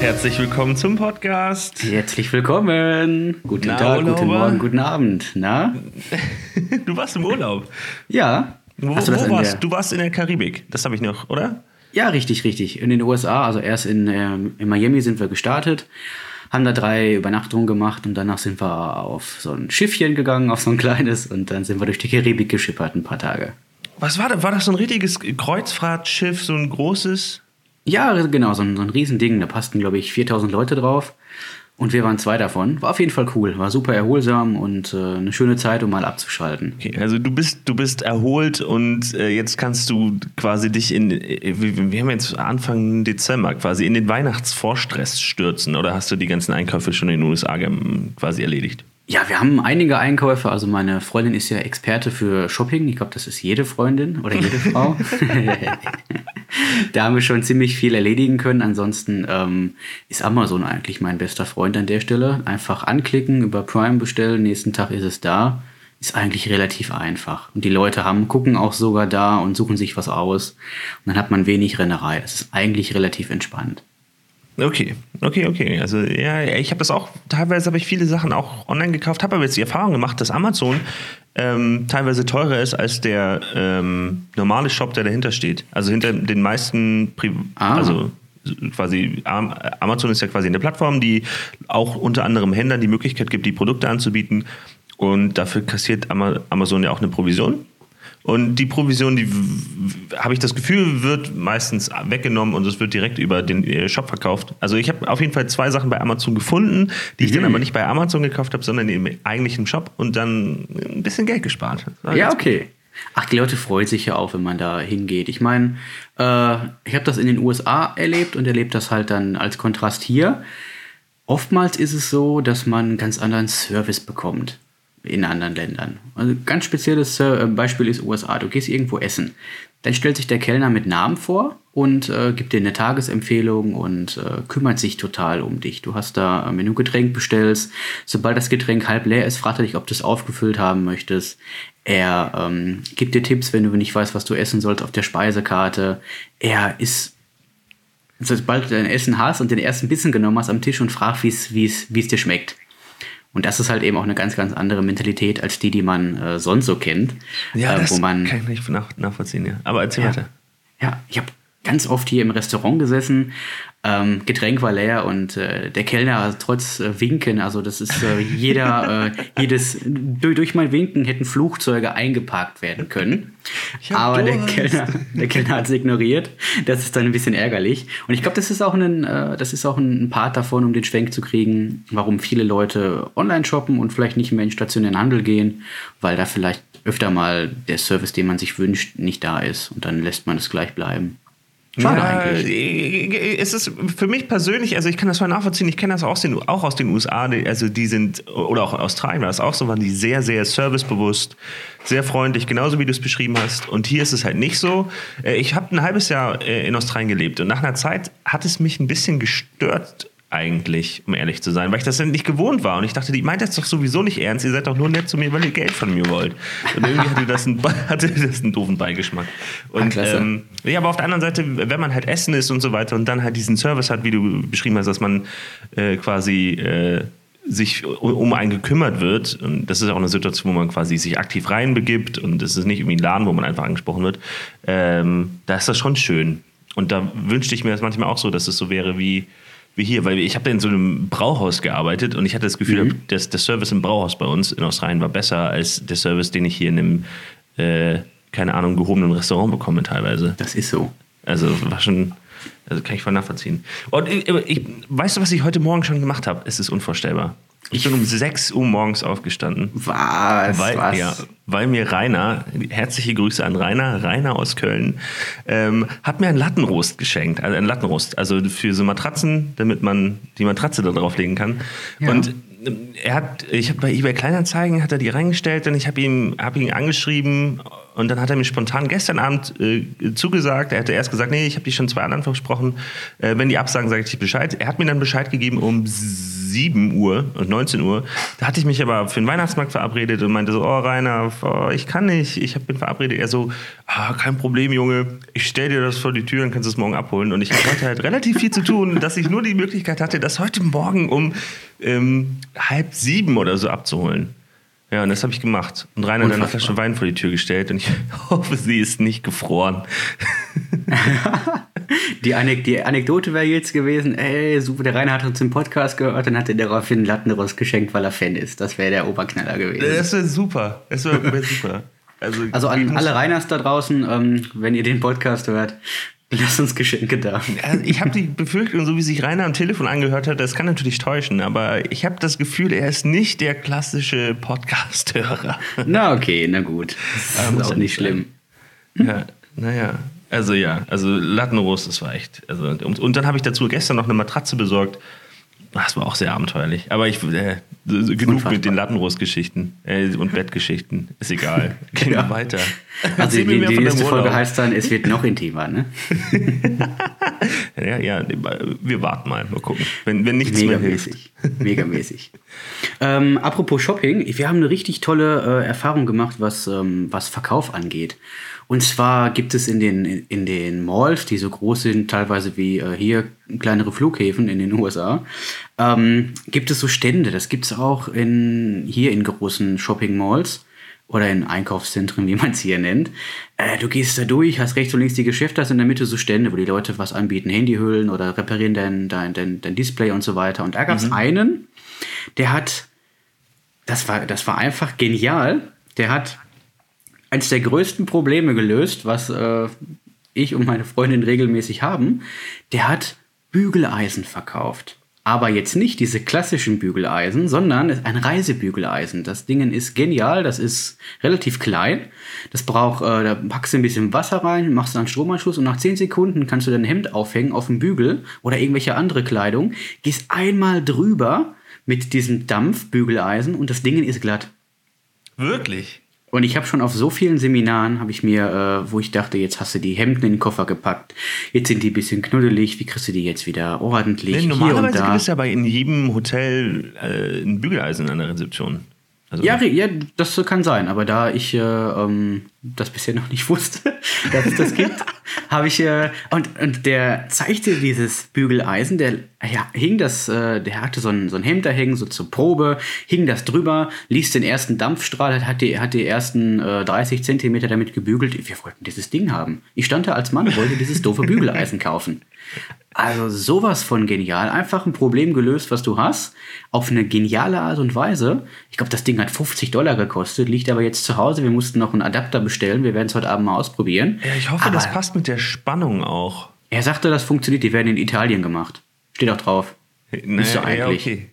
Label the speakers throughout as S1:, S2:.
S1: Herzlich willkommen zum Podcast.
S2: Herzlich willkommen. Guten Na, Tag, Urlauber. guten Morgen, guten Abend. Na?
S1: du warst im Urlaub.
S2: Ja.
S1: Wo, wo warst du? warst in der Karibik. Das habe ich noch, oder?
S2: Ja, richtig, richtig. In den USA. Also erst in, ähm, in Miami sind wir gestartet, haben da drei Übernachtungen gemacht und danach sind wir auf so ein Schiffchen gegangen, auf so ein kleines und dann sind wir durch die Karibik geschippert ein paar Tage.
S1: Was war das? War das so ein richtiges Kreuzfahrtschiff, so ein großes?
S2: Ja, genau, so ein, so ein Riesending. Da passten, glaube ich, 4000 Leute drauf. Und wir waren zwei davon. War auf jeden Fall cool. War super erholsam und äh, eine schöne Zeit, um mal abzuschalten.
S1: Okay, also du bist, du bist erholt und äh, jetzt kannst du quasi dich in, äh, wir haben jetzt Anfang Dezember, quasi in den Weihnachtsvorstress stürzen. Oder hast du die ganzen Einkäufe schon in den USA quasi erledigt?
S2: Ja, wir haben einige Einkäufe. Also meine Freundin ist ja Experte für Shopping. Ich glaube, das ist jede Freundin oder jede Frau. da haben wir schon ziemlich viel erledigen können. Ansonsten ähm, ist Amazon eigentlich mein bester Freund an der Stelle. Einfach anklicken, über Prime bestellen, nächsten Tag ist es da. Ist eigentlich relativ einfach. Und die Leute haben, gucken auch sogar da und suchen sich was aus. Und dann hat man wenig Rennerei. Das ist eigentlich relativ entspannt.
S1: Okay, okay, okay. Also ja, ich habe das auch, teilweise habe ich viele Sachen auch online gekauft, habe aber jetzt die Erfahrung gemacht, dass Amazon ähm, teilweise teurer ist als der ähm, normale Shop, der dahinter steht. Also hinter den meisten, Pri ah. also quasi Amazon ist ja quasi eine Plattform, die auch unter anderem Händlern die Möglichkeit gibt, die Produkte anzubieten. Und dafür kassiert Amazon ja auch eine Provision. Und die Provision, die habe ich das Gefühl, wird meistens weggenommen und es wird direkt über den äh, Shop verkauft. Also ich habe auf jeden Fall zwei Sachen bei Amazon gefunden, die ich mhm. dann aber nicht bei Amazon gekauft habe, sondern im eigentlichen Shop und dann ein bisschen Geld gespart.
S2: Ja, okay. Ach, die Leute freuen sich ja auch, wenn man da hingeht. Ich meine, äh, ich habe das in den USA erlebt und erlebt das halt dann als Kontrast hier. Oftmals ist es so, dass man einen ganz anderen Service bekommt in anderen Ländern. Also ganz spezielles äh, Beispiel ist USA. Du gehst irgendwo essen. Dann stellt sich der Kellner mit Namen vor und äh, gibt dir eine Tagesempfehlung und äh, kümmert sich total um dich. Du hast da, wenn du ein Getränk bestellst, sobald das Getränk halb leer ist, fragt er dich, ob du es aufgefüllt haben möchtest. Er ähm, gibt dir Tipps, wenn du nicht weißt, was du essen sollst, auf der Speisekarte. Er ist sobald du dein Essen hast und den ersten Bissen genommen hast am Tisch und fragt, wie es dir schmeckt. Und das ist halt eben auch eine ganz, ganz andere Mentalität als die, die man äh, sonst so kennt.
S1: Ja,
S2: äh,
S1: das man, kann ich nicht nach, nachvollziehen. Ja. Aber erzähl
S2: ja,
S1: weiter.
S2: Ja, ich habe ganz oft hier im Restaurant gesessen ähm, Getränk war leer und äh, der Kellner trotz äh, Winken, also das ist äh, jeder, äh, jedes, durch, durch, mein Winken hätten Flugzeuge eingeparkt werden können. Aber der Kellner, der Kellner hat es ignoriert. Das ist dann ein bisschen ärgerlich. Und ich glaube, das ist auch ein, äh, das ist auch ein Part davon, um den Schwenk zu kriegen, warum viele Leute online shoppen und vielleicht nicht mehr in stationären Handel gehen, weil da vielleicht öfter mal der Service, den man sich wünscht, nicht da ist und dann lässt man es gleich bleiben.
S1: Schade ja, eigentlich. Äh, es ist für mich persönlich, also ich kann das voll nachvollziehen, ich kenne das auch aus, den, auch aus den USA, also die sind, oder auch Australien war das auch so, waren die sehr, sehr servicebewusst, sehr freundlich, genauso wie du es beschrieben hast. Und hier ist es halt nicht so. Äh, ich habe ein halbes Jahr äh, in Australien gelebt und nach einer Zeit hat es mich ein bisschen gestört, eigentlich, um ehrlich zu sein, weil ich das nicht gewohnt war. Und ich dachte, die meint das doch sowieso nicht ernst. Ihr seid doch nur nett zu mir, weil ihr Geld von mir wollt. Und irgendwie hatte das einen, hatte das einen doofen Beigeschmack. Und ah, ähm, ja, aber auf der anderen Seite, wenn man halt Essen ist und so weiter und dann halt diesen Service hat, wie du beschrieben hast, dass man äh, quasi äh, sich um einen gekümmert wird, und das ist auch eine Situation, wo man quasi sich aktiv reinbegibt und es ist nicht irgendwie ein Laden, wo man einfach angesprochen wird, ähm, da ist das schon schön. Und da wünschte ich mir das manchmal auch so, dass es so wäre wie wie hier, weil ich habe in so einem Brauhaus gearbeitet und ich hatte das Gefühl, mhm. dass der Service im Brauhaus bei uns in Australien war besser als der Service, den ich hier in einem, äh, keine Ahnung, gehobenen Restaurant bekomme teilweise.
S2: Das ist so.
S1: Also war schon, also kann ich voll nachvollziehen. Und ich, ich, weißt du, was ich heute Morgen schon gemacht habe? Es ist unvorstellbar. Ich bin um 6 Uhr morgens aufgestanden.
S2: Was?
S1: Weil,
S2: was?
S1: Ja, weil mir Rainer, herzliche Grüße an Rainer, Rainer aus Köln, ähm, hat mir einen Lattenrost geschenkt. Also einen Lattenrost. Also für so Matratzen, damit man die Matratze da drauf legen kann. Ja. Und ähm, er hat, ich habe bei eBay Kleinanzeigen, hat er die reingestellt und ich habe ihn, hab ihn angeschrieben und dann hat er mir spontan gestern Abend äh, zugesagt. Er hatte erst gesagt, nee, ich habe die schon zwei anderen versprochen. Äh, wenn die absagen, sage ich dir Bescheid. Er hat mir dann Bescheid gegeben um 7 Uhr und 19 Uhr. Da hatte ich mich aber für den Weihnachtsmarkt verabredet und meinte so, oh Rainer, oh, ich kann nicht, ich bin verabredet. Er so, ah, kein Problem, Junge, ich stell dir das vor die Tür und kannst es morgen abholen. Und ich hatte halt relativ viel zu tun, dass ich nur die Möglichkeit hatte, das heute Morgen um ähm, halb sieben oder so abzuholen. Ja, und das habe ich gemacht. Und Rainer hat eine Flasche Wein vor die Tür gestellt und ich hoffe, sie ist nicht gefroren.
S2: die, Anek die Anekdote wäre jetzt gewesen, ey, super, der Rainer hat uns im Podcast gehört und hat er daraufhin Lattenrost geschenkt, weil er Fan ist. Das wäre der Oberknaller gewesen.
S1: Das wäre super. Das wäre wär super.
S2: Also, also an alle Reiners da draußen, ähm, wenn ihr den Podcast hört, Lass uns Geschenke da.
S1: Ich habe die Befürchtung, so wie sich Rainer am Telefon angehört hat, das kann natürlich täuschen, aber ich habe das Gefühl, er ist nicht der klassische Podcast-Hörer.
S2: Na okay, na gut. Das ist auch nicht schlimm.
S1: Ja, naja. Also ja, also Lattenrost, das war echt. Also, und, und dann habe ich dazu gestern noch eine Matratze besorgt das war auch sehr abenteuerlich. Aber ich äh, genug Unfassbar. mit den Lattenrost-Geschichten äh, und Bettgeschichten. Ist egal. Gehen wir weiter.
S2: Also die, die, die nächste Folge heißt dann, es wird noch intimer, ne?
S1: ja, ja, wir warten mal, mal gucken. Wenn, wenn nichts
S2: Megamäßig. mehr hilft. Megamäßig. ähm, apropos Shopping, wir haben eine richtig tolle äh, Erfahrung gemacht, was, ähm, was Verkauf angeht. Und zwar gibt es in den, in den Malls, die so groß sind, teilweise wie äh, hier kleinere Flughäfen in den USA, ähm, gibt es so Stände. Das gibt es auch in, hier in großen Shopping Malls oder in Einkaufszentren, wie man es hier nennt. Äh, du gehst da durch, hast rechts und links die Geschäfte, hast in der Mitte so Stände, wo die Leute was anbieten, Handyhüllen oder reparieren dein, dein, dein, dein Display und so weiter. Und da gab es mhm. einen, der hat, das war, das war einfach genial, der hat eines der größten Probleme gelöst, was äh, ich und meine Freundin regelmäßig haben. Der hat Bügeleisen verkauft. Aber jetzt nicht diese klassischen Bügeleisen, sondern ein Reisebügeleisen. Das Ding ist genial, das ist relativ klein. Das braucht, äh, da packst du ein bisschen Wasser rein, machst dann Stromanschluss und nach 10 Sekunden kannst du dein Hemd aufhängen auf dem Bügel oder irgendwelche andere Kleidung, gehst einmal drüber mit diesem Dampfbügeleisen und das Ding ist glatt.
S1: Wirklich?
S2: Und ich habe schon auf so vielen Seminaren, habe ich mir, äh, wo ich dachte, jetzt hast du die Hemden in den Koffer gepackt, jetzt sind die ein bisschen knuddelig, wie kriegst du die jetzt wieder ordentlich? Nee,
S1: normalerweise gibt es ja bei in jedem Hotel äh, ein Bügeleisen an der Rezeption.
S2: Also ja, ja, das kann sein, aber da ich äh, ähm, das bisher noch nicht wusste, dass es das gibt, habe ich äh, und, und der zeigte dieses Bügeleisen, der ja, hing das, äh, der hatte so ein, so ein Hemd da hängen, so zur Probe, hing das drüber, ließ den ersten Dampfstrahl, hat die, hat die ersten äh, 30 Zentimeter damit gebügelt. Wir wollten dieses Ding haben. Ich stand da als Mann, wollte dieses doofe Bügeleisen kaufen. Also sowas von genial. Einfach ein Problem gelöst, was du hast, auf eine geniale Art und Weise. Ich glaube, das Ding hat 50 Dollar gekostet, liegt aber jetzt zu Hause. Wir mussten noch einen Adapter bestellen. Wir werden es heute Abend mal ausprobieren.
S1: Ja, ich hoffe, aber das passt mit der Spannung auch.
S2: Er sagte, das funktioniert. Die werden in Italien gemacht. Steht auch drauf.
S1: Naja, ist so eigentlich. Ja, okay.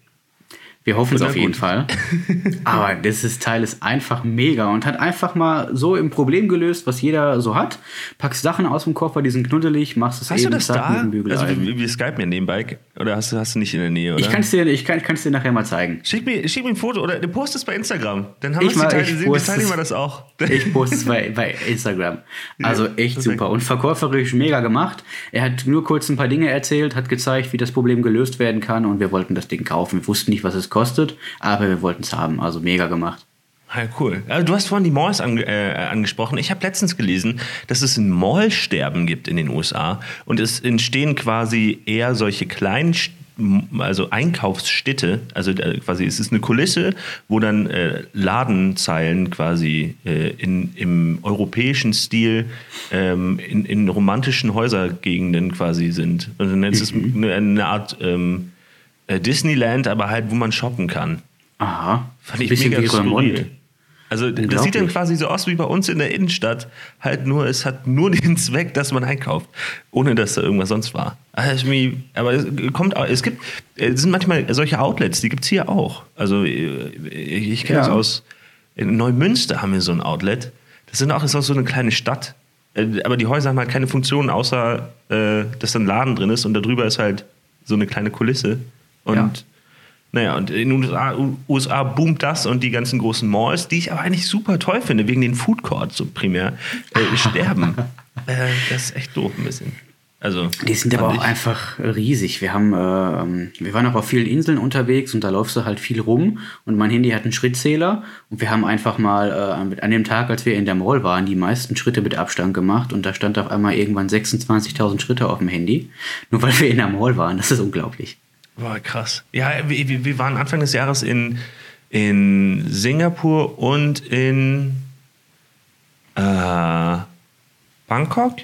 S2: Wir hoffen es auf jeden Fall. Aber dieses Teil ist einfach mega und hat einfach mal so im Problem gelöst, was jeder so hat. Packst Sachen aus dem Koffer, die sind knuddelig, machst es
S1: hast
S2: eben
S1: du das da? mit dem Bügel. Also wir, wir skypen ja nebenbei. Oder hast du, hast du nicht in der Nähe, oder?
S2: Ich kann es dir, ich kann, dir nachher mal zeigen.
S1: Schick mir, schick mir ein Foto oder postest es bei Instagram. Dann haben wir es gesehen, wir das auch.
S2: Ich poste es bei, bei Instagram. Also echt super. Und verkäuferisch mega gemacht. Er hat nur kurz ein paar Dinge erzählt, hat gezeigt, wie das Problem gelöst werden kann und wir wollten das Ding kaufen. Wir wussten nicht, was es kostet, aber wir wollten es haben. Also mega gemacht.
S1: Ja, cool. Also du hast vorhin die Malls ange äh, angesprochen. Ich habe letztens gelesen, dass es ein Mallsterben gibt in den USA und es entstehen quasi eher solche kleinen also Einkaufsstädte, also äh, quasi es ist eine Kulisse, wo dann äh, Ladenzeilen quasi äh, in, im europäischen Stil ähm, in, in romantischen Häusergegenden quasi sind. Also es ist mhm. eine, eine Art ähm, äh, Disneyland, aber halt, wo man shoppen kann.
S2: Aha.
S1: Fand ich Bisschen mega skurril. Also das sieht dann quasi so aus wie bei uns in der Innenstadt. Halt nur, es hat nur den Zweck, dass man einkauft, ohne dass da irgendwas sonst war. Also, aber es kommt, es gibt, es sind manchmal solche Outlets, die gibt es hier auch. Also ich kenne ja. das aus in Neumünster haben wir so ein Outlet. Das sind auch, ist auch so eine kleine Stadt. Äh, aber die Häuser haben halt keine Funktion, außer äh, dass da ein Laden drin ist und darüber ist halt so eine kleine Kulisse. Und ja. naja, und in den USA, USA, boomt das und die ganzen großen Malls, die ich aber eigentlich super toll finde, wegen den Food Courts so primär, äh, sterben. äh, das ist echt doof ein bisschen. Also,
S2: Die sind aber auch einfach riesig. Wir haben, ähm, wir waren auch auf vielen Inseln unterwegs und da läufst du halt viel rum und mein Handy hat einen Schrittzähler und wir haben einfach mal äh, an dem Tag, als wir in der Mall waren, die meisten Schritte mit Abstand gemacht und da stand auf einmal irgendwann 26.000 Schritte auf dem Handy, nur weil wir in der Mall waren. Das ist unglaublich.
S1: Boah, krass. Ja, wir, wir- waren Anfang des Jahres in, in Singapur und in äh, Bangkok.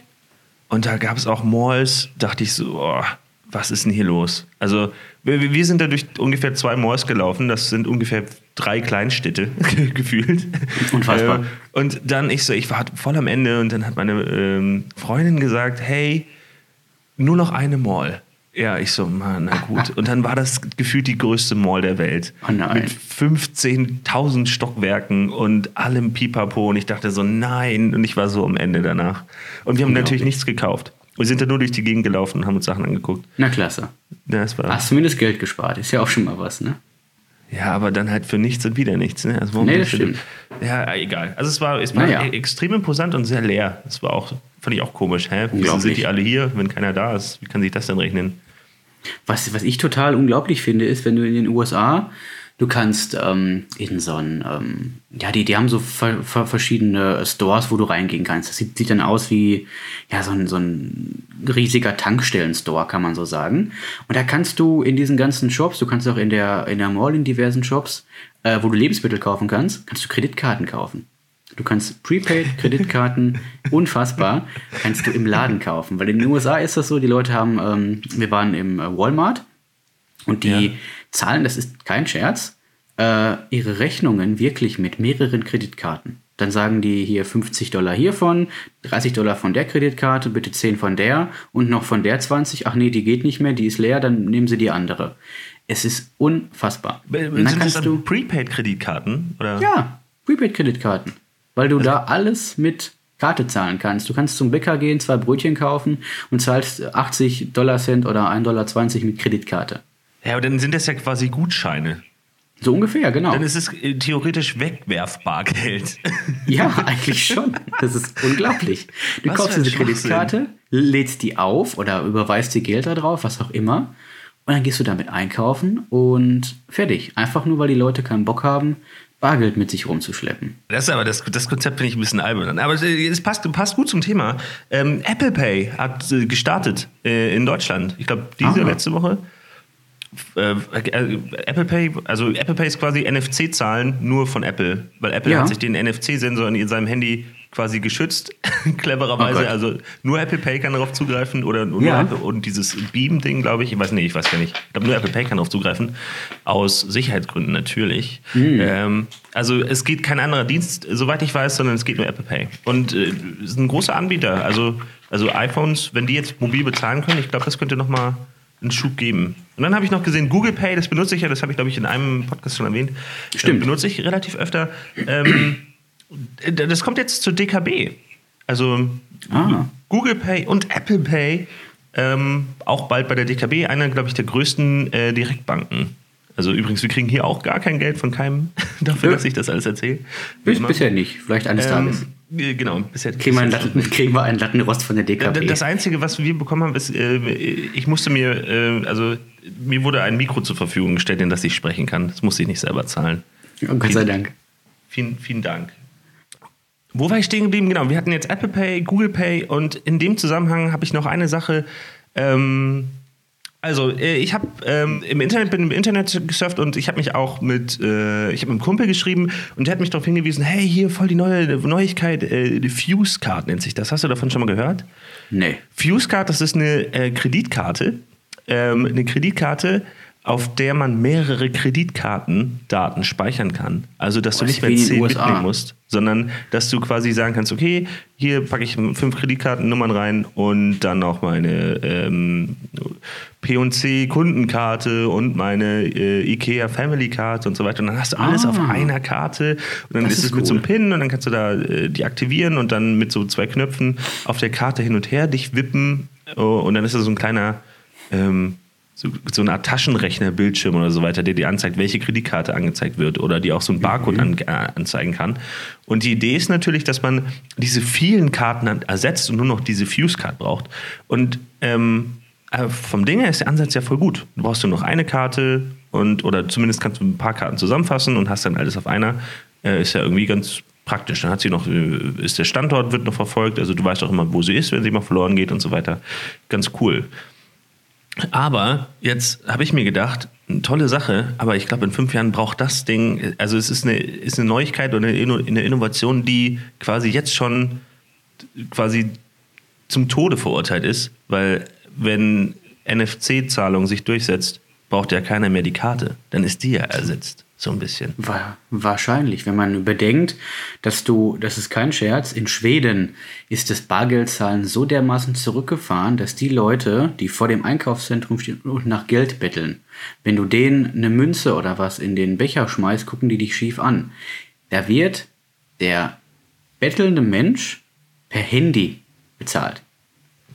S1: Und da gab es auch Malls. Dachte ich so, oh, was ist denn hier los? Also, wir, wir sind da durch ungefähr zwei Malls gelaufen. Das sind ungefähr drei Kleinstädte gefühlt.
S2: Unfassbar.
S1: Äh, und dann ich so, ich war voll am Ende und dann hat meine ähm, Freundin gesagt, hey, nur noch eine Mall. Ja, ich so, Mann, na gut. Und dann war das gefühlt die größte Mall der Welt.
S2: Oh nein.
S1: Mit 15.000 Stockwerken und allem Pipapo. Und ich dachte so, nein. Und ich war so am Ende danach. Und wir haben natürlich nichts gekauft. Wir sind da nur durch die Gegend gelaufen und haben uns Sachen angeguckt.
S2: Na klasse.
S1: Ja, das war,
S2: Hast zumindest Geld gespart. Ist ja auch schon mal was, ne?
S1: ja, aber dann halt für nichts und wieder nichts. Ne? Also warum
S2: Nee, das stimmt.
S1: Ja, egal. Also es war, es war
S2: Naja.
S1: extrem imposant und sehr leer. Das war auch, fand ich auch komisch. Hä? Wieso sind die alle hier, wenn keiner da ist? Wie kann sich das denn rechnen?
S2: Was, was ich total unglaublich finde, ist, wenn du in den USA, du kannst ähm, in so ein, ähm, ja, die, die haben so ver, ver, verschiedene Stores, wo du reingehen kannst. Das sieht, sieht dann aus wie, ja, so ein, so ein riesiger Tankstellen-Store, kann man so sagen. Und da kannst du in diesen ganzen Shops, du kannst auch in der, in der Mall in diversen Shops, äh, wo du Lebensmittel kaufen kannst, kannst du Kreditkarten kaufen. Du kannst Prepaid-Kreditkarten, unfassbar, kannst du im Laden kaufen. Weil in den USA ist das so, die Leute haben, ähm, wir waren im äh, Walmart und die
S1: Ja.
S2: zahlen, das ist kein Scherz, äh, ihre Rechnungen wirklich mit mehreren Kreditkarten. Dann sagen die hier 50 Dollar hiervon, 30 Dollar von der Kreditkarte, bitte 10 von der und noch von der 20. Ach nee, die geht nicht mehr, die ist leer, dann nehmen sie die andere. Es ist unfassbar. Und dann
S1: Sind das
S2: kannst
S1: dann
S2: du
S1: Prepaid-Kreditkarten? Oder?
S2: ja, Prepaid-Kreditkarten. Weil du da alles mit Karte zahlen kannst. Du kannst zum Bäcker gehen, zwei Brötchen kaufen und zahlst 80 Dollar Cent oder 1,20 Dollar mit Kreditkarte.
S1: Ja, aber dann sind das ja quasi Gutscheine.
S2: So ungefähr, genau.
S1: Dann ist es äh, theoretisch wegwerfbar Geld.
S2: Ja, eigentlich schon. Das ist unglaublich. Du
S1: Was
S2: kaufst diese Kreditkarte, lädst die auf oder überweist dir Geld da drauf, was auch immer. Und dann gehst du damit einkaufen und fertig. Einfach nur, weil die Leute keinen Bock haben, Bargeld mit sich rumzuschleppen.
S1: Das ist aber das, das Konzept finde ich ein bisschen albern. Aber äh, es passt, passt gut zum Thema. Ähm, Apple Pay hat äh, gestartet äh, in Deutschland. Ich glaube, diese
S2: Ah.
S1: letzte Woche. Äh, äh, Apple Pay, also Apple Pay ist quasi NFC-Zahlen nur von Apple, weil Apple
S2: Ja.
S1: hat sich den NFC-Sensor in seinem Handy quasi geschützt, clevererweise.
S2: Oh Gott.
S1: also nur Apple Pay kann darauf zugreifen oder nur
S2: Ja.
S1: Apple und dieses Beam-Ding, glaube ich, ich weiß nicht, ich weiß gar nicht. Ich glaube nur Apple Pay kann darauf zugreifen, aus Sicherheitsgründen natürlich.
S2: Hm.
S1: Ähm, also es geht kein anderer Dienst, soweit ich weiß, sondern es geht nur Apple Pay. Und äh, ist ein großer Anbieter. Also, also iPhones, wenn die jetzt mobil bezahlen können, ich glaube, das könnte nochmal einen Schub geben. Und dann habe ich noch gesehen, Google Pay, das benutze ich ja, das habe ich, glaube ich, in einem Podcast schon erwähnt.
S2: Stimmt.
S1: Das benutze ich relativ öfter. Ähm, das kommt jetzt zur DKB. Also
S2: Ah.
S1: Google Pay und Apple Pay ähm, auch bald bei der DKB, einer, glaube ich, der größten äh, Direktbanken. Also übrigens, wir kriegen hier auch gar kein Geld von keinem dafür,
S2: Ja.
S1: dass ich das alles erzähle.
S2: Bis, bisher nicht. Vielleicht eines Tages.
S1: Ähm, äh, genau, bisher
S2: Kriegen wir, einen Latten, kriegen wir einen Lattenrost von der DKB.
S1: das Einzige, was wir bekommen haben, ist, äh, ich musste mir, äh, also mir wurde ein Mikro zur Verfügung gestellt, in das ich sprechen kann. Das musste ich nicht selber zahlen.
S2: oh, Gott sei Dank.
S1: Vielen, vielen Dank. Wo war ich stehen geblieben? Genau, wir hatten jetzt Apple Pay, Google Pay und in dem Zusammenhang habe ich noch eine Sache. Ähm, also, äh, ich habe ähm, im Internet bin im Internet gesurft und ich habe mich auch mit, äh, ich habe mit einem Kumpel geschrieben und der hat mich darauf hingewiesen: Hey, hier voll die neue Neuigkeit, äh, die Fuse Card nennt sich das. Hast du davon schon mal gehört?
S2: Nee.
S1: Fuse Card, das ist eine äh, Kreditkarte, ähm, eine Kreditkarte, auf der man mehrere Kreditkartendaten speichern kann. Also, dass du nicht
S2: ist
S1: mehr
S2: wie in den
S1: zehn
S2: USA.
S1: mitnehmen musst, sondern dass du quasi sagen kannst, okay, hier packe ich fünf Kreditkartennummern rein und dann noch meine ähm, P&C Kundenkarte und meine äh, Ikea Family Card und so weiter. Und dann hast du alles
S2: Ah.
S1: auf einer Karte und dann
S2: Das
S1: ist es
S2: ist
S1: mit so einem
S2: cool.
S1: Pin und dann kannst du da äh, die aktivieren und dann mit so zwei Knöpfen auf der Karte hin und her dich wippen oh, und dann ist da so ein kleiner ähm, so, so eine Art Taschenrechner-Bildschirm oder so weiter, der dir anzeigt, welche Kreditkarte angezeigt wird oder die auch so einen Barcode an, äh, anzeigen kann. Und die Idee ist natürlich, dass man diese vielen Karten ersetzt und nur noch diese Fuse-Card braucht. Und ähm, äh, vom Ding her ist der Ansatz ja voll gut. Du brauchst nur noch eine Karte und oder zumindest kannst du ein paar Karten zusammenfassen und hast dann alles auf einer. Äh, ist ja irgendwie ganz praktisch. Dann hat sie noch, äh, ist der Standort wird noch verfolgt, also du weißt auch immer, wo sie ist, wenn sie mal verloren geht und so weiter. Ganz cool. Aber jetzt habe ich mir gedacht, tolle Sache, aber ich glaube, in fünf Jahren braucht das Ding, also es ist eine, ist eine Neuigkeit oder eine Innovation, die quasi jetzt schon quasi zum Tode verurteilt ist, weil wenn NFC-Zahlung sich durchsetzt, braucht ja keiner mehr die Karte. Dann ist die ja ersetzt. So ein bisschen.
S2: Wahrscheinlich, wenn man bedenkt, dass du, das ist kein Scherz, in Schweden ist das Bargeldzahlen so dermaßen zurückgefahren, dass die Leute, die vor dem Einkaufszentrum stehen und nach Geld betteln, wenn du denen eine Münze oder was in den Becher schmeißt, gucken die dich schief an. Da wird der bettelnde Mensch per Handy bezahlt.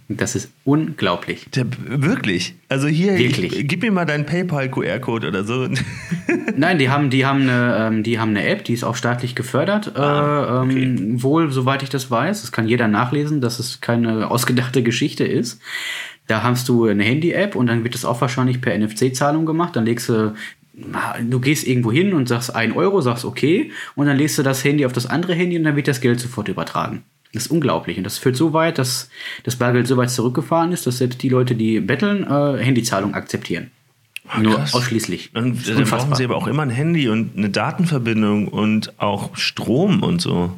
S2: Das ist unglaublich.
S1: Der, wirklich? Also hier,
S2: wirklich.
S1: Ich, gib mir mal deinen PayPal-QR-Code oder so.
S2: Nein, die haben, die, haben eine, ähm, die haben eine App, die ist auch staatlich gefördert. Ah, okay. ähm, wohl, soweit ich das weiß. Das kann jeder nachlesen, dass es keine ausgedachte Geschichte ist. Da hast du eine Handy-App und dann wird das auch wahrscheinlich per NFC-Zahlung gemacht. Dann legst du du gehst irgendwo hin und sagst 1 Euro, sagst okay, und dann legst du das Handy auf das andere Handy und dann wird das Geld sofort übertragen. Das ist unglaublich. Und das führt so weit, dass das Bargeld so weit zurückgefahren ist, dass selbst die Leute, die betteln, äh, Handyzahlung akzeptieren. Ach, Nur ausschließlich.
S1: Dann, dann brauchen sie aber auch immer ein Handy und eine Datenverbindung und auch Strom und so.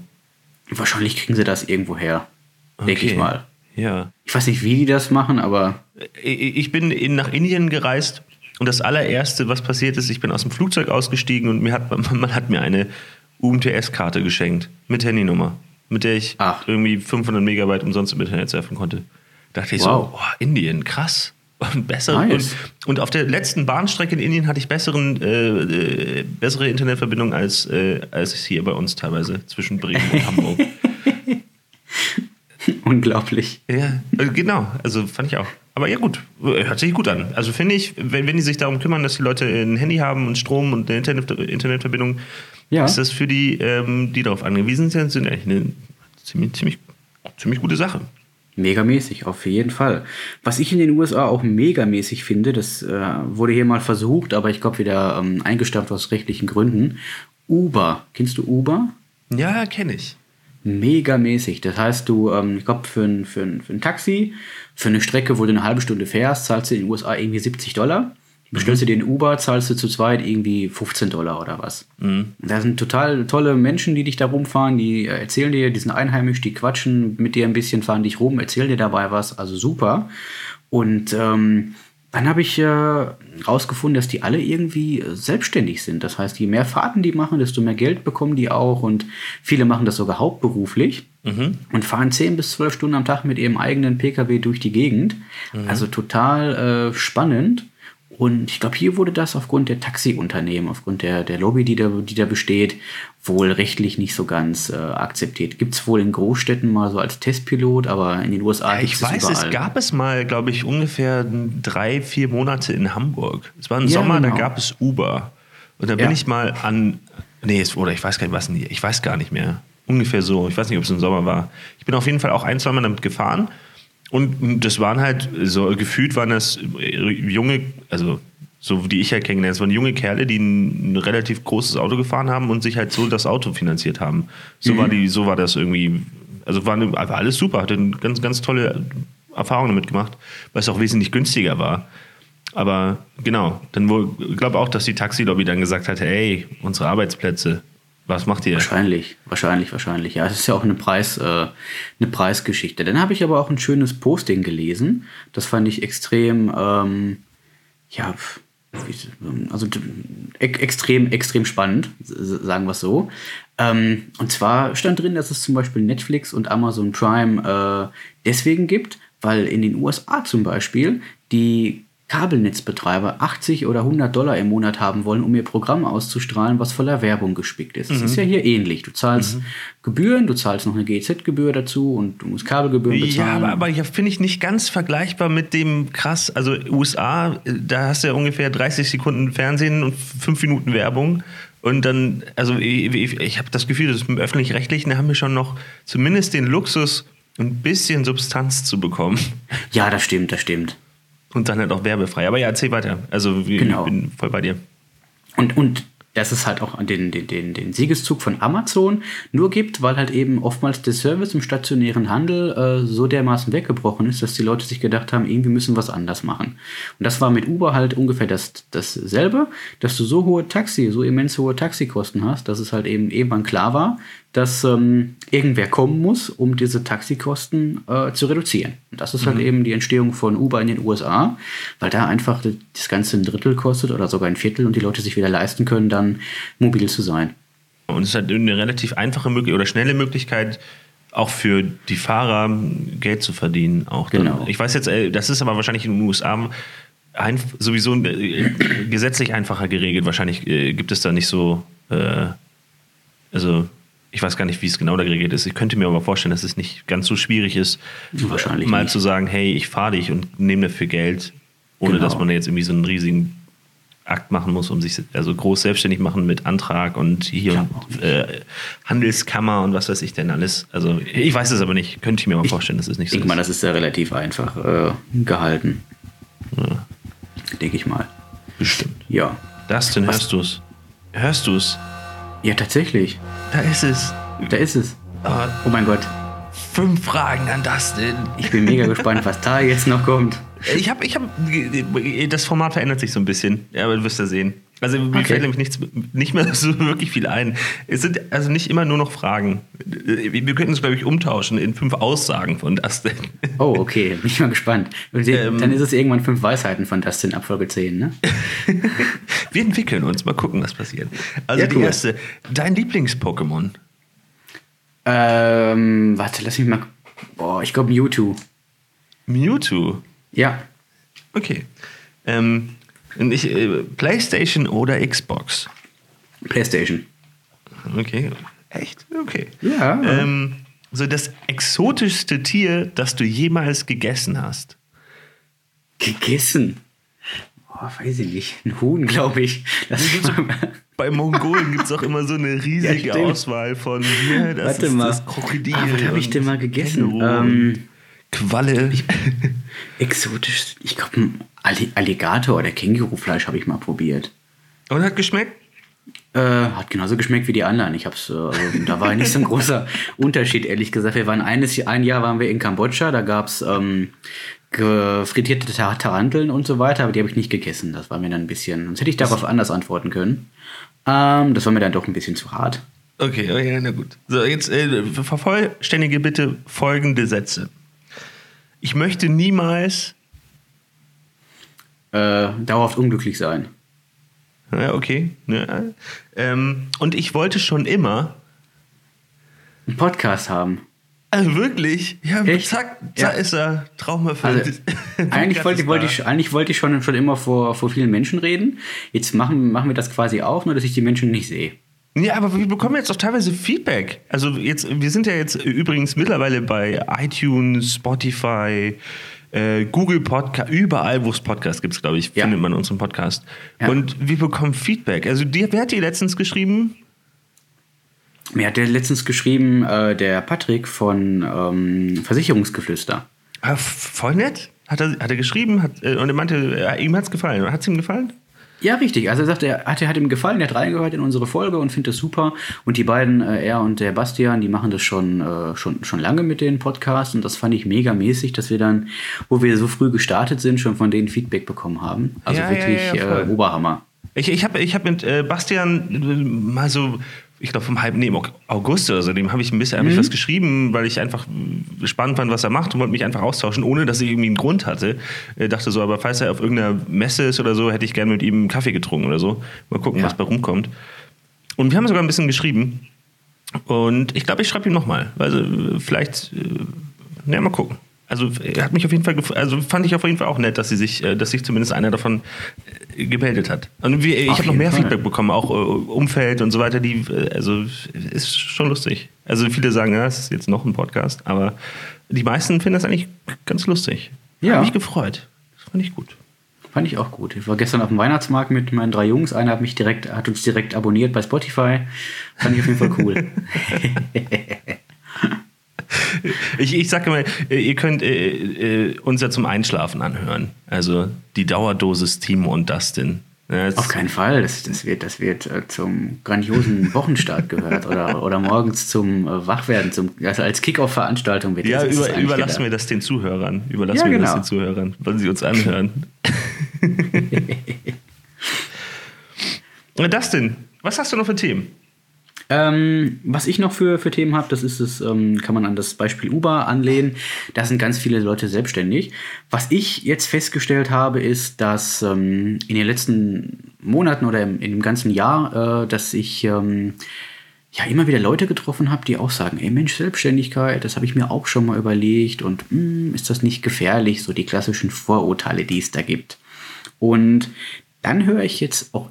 S2: Wahrscheinlich kriegen sie das irgendwo her. Okay. Denke ich mal.
S1: Ja.
S2: Ich weiß nicht, wie die das machen, aber.
S1: Ich bin in, nach Indien gereist und das allererste, was passiert ist, ich bin aus dem Flugzeug ausgestiegen und mir hat, man hat mir eine UMTS-Karte geschenkt mit Handynummer mit der ich Ach. irgendwie 500 Megabyte umsonst im Internet surfen konnte. Da dachte ich wow. so, oh, Indien, krass. Und, bessere, nice. und, und, auf der letzten Bahnstrecke in Indien hatte ich besseren, äh, äh, bessere Internetverbindung als, äh, als hier bei uns teilweise zwischen Bremen und Hamburg.
S2: Unglaublich.
S1: Ja, äh, genau. Also fand ich auch. Aber ja, gut. Hört sich gut an. Also finde ich, wenn, wenn die sich darum kümmern, dass die Leute ein Handy haben und Strom und eine Internet, Internetverbindung, ja. ist das für die, ähm, die darauf angewiesen sind, sind eigentlich eine ziemlich, ziemlich, ziemlich gute Sache.
S2: Megamäßig, auf jeden Fall. Was ich in den USA auch megamäßig finde, das äh, wurde hier mal versucht, aber ich glaube wieder ähm, eingestampft aus rechtlichen Gründen. Uber. Kennst du Uber?
S1: Ja, kenne ich.
S2: Megamäßig. Das heißt, du, ähm, ich glaube, für ein, für, ein, für ein Taxi, für eine Strecke, wo du eine halbe Stunde fährst, zahlst du in den USA irgendwie 70 Dollar. Bestellst du den Uber, zahlst du zu zweit irgendwie 15 Dollar oder was. Mhm. Da sind total tolle Menschen, die dich da rumfahren, die erzählen dir, die sind einheimisch, die quatschen mit dir ein bisschen, fahren dich rum, erzählen dir dabei was, also super. Und ähm, dann habe ich herausgefunden, äh, dass die alle irgendwie selbstständig sind. Das heißt, je mehr Fahrten die machen, desto mehr Geld bekommen die auch. Und viele machen das sogar hauptberuflich mhm. und fahren 10 bis 12 Stunden am Tag mit ihrem eigenen Pkw durch die Gegend. Mhm. Also total äh, spannend. Und ich glaube, hier wurde das aufgrund der Taxiunternehmen, aufgrund der, der Lobby, die da, die da besteht, wohl rechtlich nicht so ganz äh, akzeptiert. Gibt es wohl in Großstädten mal so als Testpilot, aber in den USA
S1: ja, Ich weiß, es, es gab es mal, glaube ich, ungefähr drei, vier Monate in Hamburg. Es war ein ja, Sommer, genau. da gab es Uber. Und da bin ja. ich mal an, nee, oder ich weiß gar nicht, was, ich weiß gar nicht mehr. Ungefähr so. Ich weiß nicht, ob es im Sommer war. Ich bin auf jeden Fall auch ein, zwei Mal damit gefahren. Und das waren halt, so gefühlt waren das junge, also so die ich ja kennengelernt, es waren junge Kerle, die ein, ein, relativ großes Auto gefahren haben und sich halt so das Auto finanziert haben. So mhm. war die, so war das irgendwie, also war, eine, war alles super, hatte eine ganz, ganz tolle Erfahrungen damit gemacht, weil es auch wesentlich günstiger war. Aber genau, dann wohl, ich glaube auch, dass die Taxilobby dann gesagt hat, ey, unsere Arbeitsplätze, was macht ihr?
S2: Wahrscheinlich, wahrscheinlich, wahrscheinlich. Ja, es ist ja auch eine, Preis, äh, eine Preisgeschichte. Dann habe ich aber auch ein schönes Posting gelesen. Das fand ich extrem, ähm, ja, also extrem, extrem spannend, sagen wir es so. Ähm, und zwar stand drin, dass es zum Beispiel Netflix und Amazon Prime äh, deswegen gibt, weil in den USA zum Beispiel die Kabelnetzbetreiber 80 oder 100 Dollar im Monat haben wollen, um ihr Programm auszustrahlen, was voller Werbung gespickt ist. Das ist ja hier ähnlich. Du zahlst Gebühren, du zahlst noch eine GEZ-Gebühr dazu und du musst Kabelgebühren
S1: Ja,
S2: bezahlen.
S1: aber, aber ja, finde ich nicht ganz vergleichbar mit dem krass, also USA, da hast du ja ungefähr 30 Sekunden Fernsehen und 5 Minuten Werbung. Und dann, also ich, ich, ich habe das Gefühl, dass im Öffentlich-Rechtlichen, da haben wir schon noch zumindest den Luxus, ein bisschen Substanz zu bekommen.
S2: ja, das stimmt, das stimmt.
S1: Und dann halt auch werbefrei. Aber ja, erzähl weiter. Also ich
S2: Genau.
S1: bin voll bei dir.
S2: Und, und dass es halt auch den, den, den, den Siegeszug von Amazon nur gibt, weil halt eben oftmals der Service im stationären Handel äh, so dermaßen weggebrochen ist, dass die Leute sich gedacht haben, irgendwie müssen wir was anders machen. Und das war mit Uber halt ungefähr das, dasselbe, dass du so hohe Taxi, so immens hohe Taxikosten hast, dass es halt eben irgendwann klar war, dass ähm, irgendwer kommen muss, um diese Taxikosten äh, zu reduzieren. Und das ist halt eben die Entstehung von Uber in den USA, weil da einfach das Ganze ein Drittel kostet oder sogar ein Viertel und die Leute sich wieder leisten können, dann mobil zu sein.
S1: Und es ist halt eine relativ einfache Möglichkeit oder schnelle Möglichkeit, auch für die Fahrer Geld zu verdienen. Auch dann.
S2: Genau.
S1: Ich weiß jetzt, äh, das ist aber wahrscheinlich in den USA ein, sowieso äh, gesetzlich einfacher geregelt. Wahrscheinlich äh, gibt es da nicht so, äh, also ich weiß gar nicht, wie es genau da geregelt ist. Ich könnte mir aber vorstellen, dass es nicht ganz so schwierig ist,
S2: Wahrscheinlich
S1: mal
S2: nicht.
S1: zu sagen, hey, ich fahre dich und nehme dafür Geld, ohne
S2: Genau.
S1: dass man jetzt irgendwie so einen riesigen Akt machen muss, um sich also groß selbstständig machen mit Antrag und hier und, äh, Handelskammer und was weiß ich denn alles. Also ich weiß es aber nicht. Könnte ich mir mal vorstellen, dass es nicht
S2: Ich
S1: so
S2: denke mal,
S1: ist.
S2: das ist ja relativ einfach äh, gehalten.
S1: Ja,
S2: Denke ich mal.
S1: bestimmt.
S2: Ja.
S1: Dustin,
S2: Was-
S1: hörst du es? Hörst du es?
S2: Ja, tatsächlich.
S1: Da ist es.
S2: Da ist es.
S1: Ah,
S2: Oh mein Gott.
S1: fünf Fragen an Dustin.
S2: Ich bin mega gespannt, was da jetzt noch kommt.
S1: Ich habe, ich habe, das Format verändert sich so ein bisschen. Ja, aber du wirst ja sehen. Also mir
S2: Okay.
S1: fällt nämlich nichts, nicht mehr so wirklich viel ein. Es sind also nicht immer nur noch Fragen. Wir könnten es, glaube ich, umtauschen in fünf Aussagen von Dustin.
S2: Oh, okay. Bin ich mal gespannt. Die-
S1: Ähm.
S2: dann ist es irgendwann fünf Weisheiten von Dustin Abfolge 10, ne?
S1: Wir entwickeln uns, mal gucken, was passiert. Also
S2: Ja,
S1: die
S2: cool.
S1: erste, dein Lieblings-Pokémon.
S2: Ähm, warte, lass mich mal. Boah, ich glaube Mewtwo.
S1: Mewtwo.
S2: Ja.
S1: Okay. Ähm, ich, äh, Playstation oder Xbox?
S2: PlayStation.
S1: Okay. Echt? Okay.
S2: Ja.
S1: Ähm, so das exotischste Tier, das du jemals gegessen hast.
S2: Gegessen. Boah, weiß ich nicht. Ein Huhn, glaube ich. Das
S1: Bei Mongolen gibt es auch immer so eine riesige
S2: Ja.
S1: Auswahl von hier, das
S2: Warte
S1: ist
S2: mal.
S1: das Krokodil.
S2: Ah, was habe ich denn mal gegessen? Ähm,
S1: Qualle.
S2: exotisch. Ich glaube, ein Alligator oder Kängurufleisch habe ich mal probiert.
S1: und hat geschmeckt?
S2: Äh, hat genauso geschmeckt wie die anderen. Ich hab's, äh, also, da war nicht so ein großer Unterschied, ehrlich gesagt. Wir waren eines, ein Jahr waren wir in Kambodscha, da gab's ähm, ge- frittierte Tar- Taranteln und so weiter, aber die habe ich nicht gegessen. Das war mir dann ein bisschen, sonst hätte ich darauf anders antworten können. Ähm, das war mir dann doch ein bisschen zu hart.
S1: Okay, okay, na gut. So, jetzt äh, vervollständige bitte folgende Sätze. Ich möchte niemals.
S2: Äh, dauerhaft unglücklich sein.
S1: Ja, okay. Ja, ähm, und ich wollte schon immer.
S2: Einen Podcast haben.
S1: Also wirklich? Ja,
S2: Echt?
S1: zack, da
S2: Ja.
S1: ist er. Traum erfüllt.
S2: Also, eigentlich wollte, wollte ich, eigentlich wollte ich schon, schon immer vor, vor vielen Menschen reden. Jetzt machen, machen wir das quasi auch, nur dass ich die Menschen nicht sehe.
S1: Ja, aber wir bekommen jetzt auch teilweise Feedback. Also jetzt, wir sind ja jetzt übrigens mittlerweile bei iTunes, Spotify, äh, Google Podcast, überall, wo es Podcasts gibt, glaube ich,
S2: Ja.
S1: findet man unseren Podcast.
S2: Ja.
S1: Und wir bekommen Feedback. Also dir, wer hat dir letztens geschrieben?
S2: Mir hat der letztens geschrieben, äh, der Patrick von ähm, Versicherungsgeflüster.
S1: Ah, voll nett. Hat er, hat er geschrieben hat, äh, und er meinte, ihm hat es gefallen. Hat es ihm gefallen?
S2: Ja, richtig. Also er sagt, er hat, er hat ihm gefallen, er hat reingehört in unsere Folge und findet das super. Und die beiden, äh, er und der Bastian, die machen das schon, äh, schon, schon lange mit den Podcasts und das fand ich mega mäßig, dass wir dann, wo wir so früh gestartet sind, schon von denen Feedback bekommen haben. Also
S1: Ja,
S2: wirklich
S1: ja, ja,
S2: äh. Oberhammer.
S1: Ich, ich habe ich hab mit äh, Bastian mal so, ich glaube vom halben, nee, August oder so, dem habe ich ein bisschen ich was geschrieben, weil ich einfach spannend fand, was er macht und wollte mich einfach austauschen, ohne dass ich irgendwie einen Grund hatte. Äh, dachte so, aber falls er auf irgendeiner Messe ist oder so, hätte ich gerne mit ihm einen Kaffee getrunken oder so. Mal gucken,
S2: Ja.
S1: was bei rumkommt. Und wir haben sogar ein bisschen geschrieben. Und ich glaube, ich schreibe ihm nochmal. Also vielleicht, äh, na, mal gucken. Also hat mich auf jeden Fall, also fand ich auf jeden Fall auch nett, dass sie sich, äh, dass sich zumindest einer davon äh, gemeldet hat. Und wir, ich habe noch mehr Fall. Feedback bekommen, auch äh, Umfeld und so weiter. Die, also ist schon lustig. Also viele sagen, ja, es ist jetzt noch ein Podcast, aber die meisten finden das eigentlich ganz lustig. Ja. Hat mich gefreut. Das fand ich gut.
S2: Fand ich auch gut. Ich war gestern auf dem Weihnachtsmarkt mit meinen drei Jungs. Einer hat mich direkt, hat uns direkt abonniert bei Spotify. Fand ich auf jeden Fall cool.
S1: ich, ich sage mal, ihr könnt äh, äh, uns ja zum Einschlafen anhören. Also die Dauerdosis Timo und Dustin.
S2: Ja, Auf keinen Fall. Das, das wird, das wird äh, zum grandiosen Wochenstart gehört oder, oder morgens zum äh, Wachwerden, zum, also als Kickoff-Veranstaltung
S1: wird Ja, das, über, überlassen gedacht. wir das den Zuhörern. Überlassen ja, wir genau. das den Zuhörern, wollen sie uns anhören. Dustin, was hast du noch für Themen?
S2: Ähm, was ich noch für, für Themen habe, das ist es, ähm, kann man an das Beispiel Uber anlehnen. Da sind ganz viele Leute selbstständig. Was ich jetzt festgestellt habe, ist, dass ähm, in den letzten Monaten oder im, in dem ganzen Jahr, äh, dass ich ähm, ja immer wieder Leute getroffen habe, die auch sagen, ey Mensch, Selbstständigkeit, das habe ich mir auch schon mal überlegt und mh, hm, ist das nicht gefährlich, so die klassischen Vorurteile, die es da gibt. Und dann höre ich jetzt auch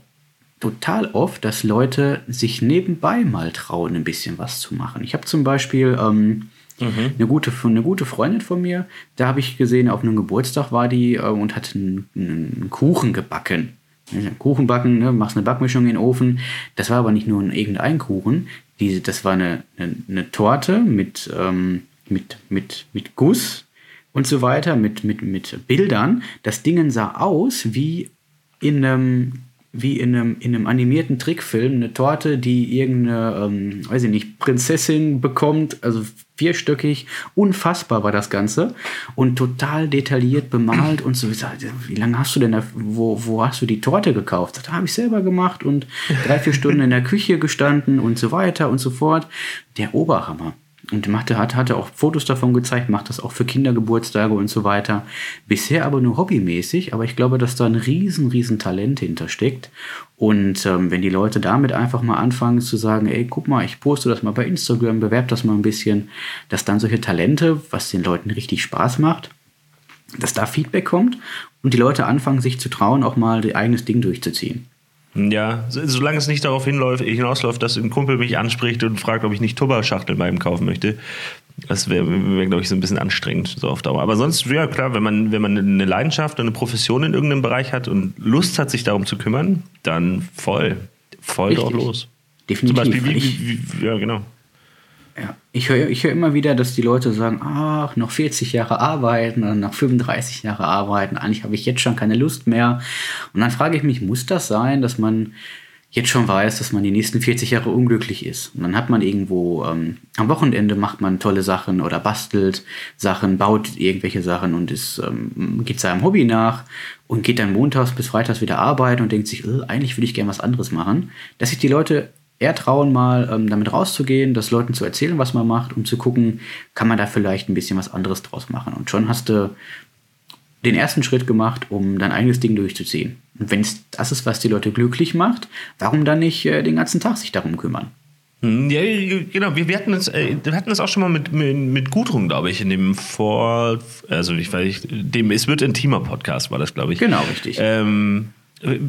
S2: total oft, dass Leute sich nebenbei mal trauen, ein bisschen was zu machen. Ich habe zum Beispiel ähm, mhm. eine, gute, eine gute Freundin von mir, da habe ich gesehen, auf einem Geburtstag war die äh, und hat einen, einen, Kuchen gebacken. Kuchen backen, ne, machst eine Backmischung in den Ofen. Das war aber nicht nur ein irgendein Kuchen, die, das war eine, eine, eine Torte mit, ähm, mit, mit, mit Guss und so weiter, mit, mit, mit Bildern. Das Ding sah aus wie in einem wie in einem, in einem animierten Trickfilm eine Torte, die irgendeine, ähm, weiß ich nicht, Prinzessin bekommt, also vierstöckig, unfassbar war das Ganze und total detailliert bemalt und so. Wie lange hast du denn da, wo, wo hast du die Torte gekauft? Das habe ich selber gemacht und drei, vier Stunden in der Küche gestanden und so weiter und so fort. Der Oberhammer und machte, hat, hatte auch Fotos davon gezeigt, macht das auch für Kindergeburtstage und so weiter. Bisher aber nur hobbymäßig, aber ich glaube, dass da ein riesen, riesen Talent hintersteckt. Und ähm, wenn die Leute damit einfach mal anfangen zu sagen, ey, guck mal, ich poste das mal bei Instagram, bewerbe das mal ein bisschen, dass dann solche Talente, was den Leuten richtig Spaß macht, dass da Feedback kommt und die Leute anfangen, sich zu trauen, auch mal ihr eigenes Ding durchzuziehen.
S1: Ja, solange es nicht darauf hinausläuft, dass ein Kumpel mich anspricht und fragt, ob ich nicht Tupperschachteln bei ihm kaufen möchte. Das wäre, wär, glaube ich, so ein bisschen anstrengend so auf Dauer. Aber sonst, ja klar, wenn man, wenn man eine Leidenschaft und eine Profession in irgendeinem Bereich hat und Lust hat, sich darum zu kümmern, dann voll, voll Richtig. drauf los.
S2: Definitiv. Zum Beispiel, wie, wie, wie, ja, genau. Ja, ich höre ich hör immer wieder, dass die Leute sagen, ach, noch 40 Jahre arbeiten oder noch 35 Jahre arbeiten, eigentlich habe ich jetzt schon keine Lust mehr. Und dann frage ich mich, muss das sein, dass man jetzt schon weiß, dass man die nächsten 40 Jahre unglücklich ist? Und dann hat man irgendwo, ähm, am Wochenende macht man tolle Sachen oder bastelt Sachen, baut irgendwelche Sachen und ist, ähm, geht seinem Hobby nach und geht dann montags bis freitags wieder arbeiten und denkt sich, äh, eigentlich würde ich gerne was anderes machen. Dass sich die Leute eher trauen, mal ähm, damit rauszugehen, das Leuten zu erzählen, was man macht, um zu gucken, kann man da vielleicht ein bisschen was anderes draus machen. Und schon hast du den ersten Schritt gemacht, um dein eigenes Ding durchzuziehen. Und wenn es das ist, was die Leute glücklich macht, warum dann nicht äh, den ganzen Tag sich darum kümmern?
S1: Hm, ja, genau. Wir, wir, hatten das, äh, wir hatten das auch schon mal mit, mit, mit Gudrun, glaube ich, in dem Vor, also ich weiß, dem Es wird intimer Podcast war das, glaube ich.
S2: Genau, richtig.
S1: Ähm,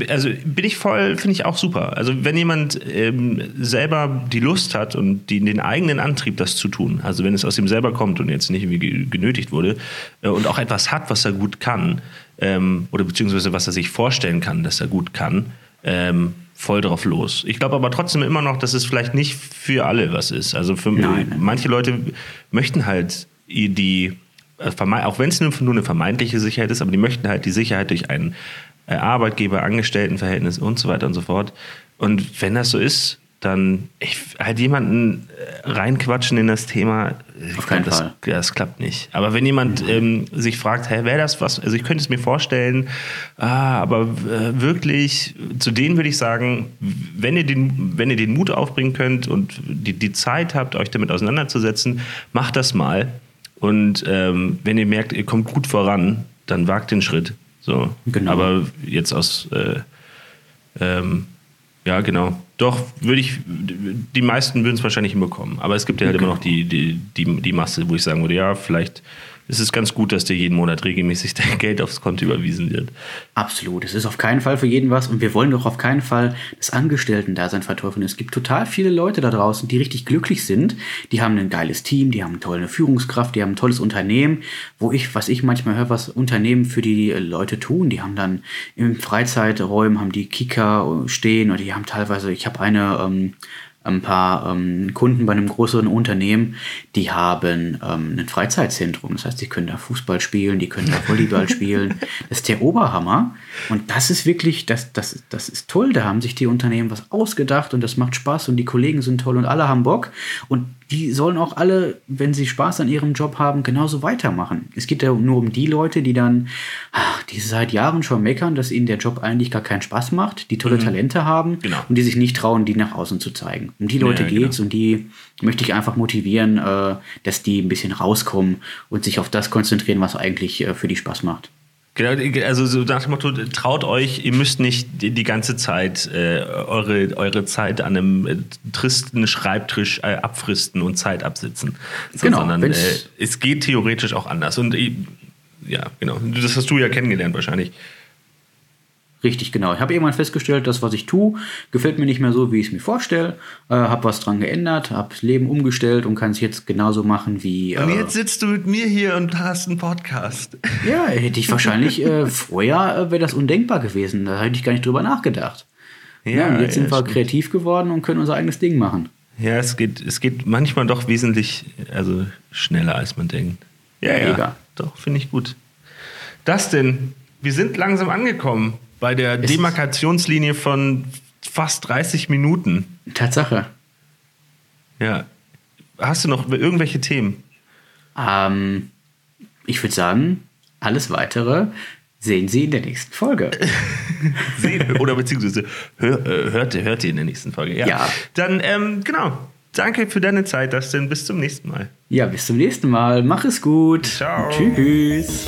S1: also bin ich voll, finde ich auch super. Also wenn jemand ähm, selber die Lust hat und die, den eigenen Antrieb, das zu tun, also wenn es aus ihm selber kommt und jetzt nicht irgendwie genötigt wurde äh, und auch etwas hat, was er gut kann ähm, oder beziehungsweise was er sich vorstellen kann, dass er gut kann, ähm, voll drauf los. Ich glaube aber trotzdem immer noch, dass es vielleicht nicht für alle was ist. Also für nein, manche Leute möchten halt die äh, auch wenn es nur eine vermeintliche Sicherheit ist, aber die möchten halt die Sicherheit durch einen Arbeitgeber, Angestelltenverhältnis und so weiter und so fort. Und wenn das so ist, dann ich, halt jemanden äh, reinquatschen in das Thema,
S2: Auf keinen
S1: das,
S2: Fall.
S1: das klappt nicht. Aber wenn jemand ähm, sich fragt, hey, wäre das was, also ich könnte es mir vorstellen, ah, aber äh, wirklich, zu denen würde ich sagen, wenn ihr, den, wenn ihr den Mut aufbringen könnt und die, die Zeit habt, euch damit auseinanderzusetzen, macht das mal. Und ähm, wenn ihr merkt, ihr kommt gut voran, dann wagt den Schritt. So. Genau. Aber jetzt aus, äh, ähm, ja, genau. Doch, würde ich, die meisten würden es wahrscheinlich hinbekommen. Aber es gibt ja halt genau. immer noch die, die, die, die Masse, wo ich sagen würde, ja, vielleicht es ist ganz gut, dass dir jeden Monat regelmäßig dein Geld aufs Konto überwiesen wird.
S2: Absolut. Es ist auf keinen Fall für jeden was und wir wollen doch auf keinen Fall das Angestellten-Dasein verteufeln. Es gibt total viele Leute da draußen, die richtig glücklich sind. Die haben ein geiles Team, die haben eine tolle Führungskraft, die haben ein tolles Unternehmen, wo ich, was ich manchmal höre, was Unternehmen für die Leute tun. Die haben dann im Freizeiträumen, haben die Kicker stehen oder die haben teilweise, ich habe eine, ähm, ein paar ähm, Kunden bei einem größeren Unternehmen, die haben ähm, ein Freizeitzentrum. Das heißt, die können da Fußball spielen, die können da Volleyball spielen. Das ist der Oberhammer. Und das ist wirklich, das, das, das ist toll. Da haben sich die Unternehmen was ausgedacht und das macht Spaß und die Kollegen sind toll und alle haben Bock. Und die sollen auch alle, wenn sie Spaß an ihrem Job haben, genauso weitermachen. Es geht ja nur um die Leute, die dann, ach, die seit Jahren schon meckern, dass ihnen der Job eigentlich gar keinen Spaß macht, die tolle mhm. Talente haben
S1: genau.
S2: und die sich nicht trauen, die nach außen zu zeigen. Um die Leute ja, geht's genau. und die möchte ich einfach motivieren, äh, dass die ein bisschen rauskommen und sich auf das konzentrieren, was eigentlich äh, für die Spaß macht.
S1: Genau, also so nach dem Motto, traut euch, ihr müsst nicht die, die ganze Zeit äh, eure, eure Zeit an einem äh, tristen Schreibtisch äh, abfristen und Zeit absitzen. So, genau, sondern äh, es geht theoretisch auch anders. Und äh, ja, genau. Das hast du ja kennengelernt wahrscheinlich.
S2: Richtig, genau. Ich habe irgendwann festgestellt, das, was ich tue, gefällt mir nicht mehr so, wie ich es mir vorstelle. Äh, habe was dran geändert, habe das Leben umgestellt und kann es jetzt genauso machen wie.
S1: Äh, und jetzt sitzt du mit mir hier und hast einen Podcast.
S2: Ja, hätte ich wahrscheinlich äh, vorher äh, wäre das undenkbar gewesen. Da hätte ich gar nicht drüber nachgedacht. Ja, ja jetzt ja, sind wir stimmt. kreativ geworden und können unser eigenes Ding machen.
S1: Ja, es geht, es geht manchmal doch wesentlich also schneller, als man denkt. Ja, ja. Mega. Doch, finde ich gut. Das denn? Wir sind langsam angekommen bei der Demarkationslinie von fast 30 Minuten.
S2: Tatsache.
S1: Ja. Hast du noch irgendwelche Themen?
S2: Ähm, ich würde sagen, alles weitere sehen Sie in der nächsten Folge.
S1: Oder beziehungsweise hör, äh, hört, hört ihr in der nächsten Folge. Ja. ja. Dann, ähm, genau. Danke für deine Zeit, Dustin. Bis zum nächsten Mal.
S2: Ja, bis zum nächsten Mal. Mach es gut. Ciao. Tschüss.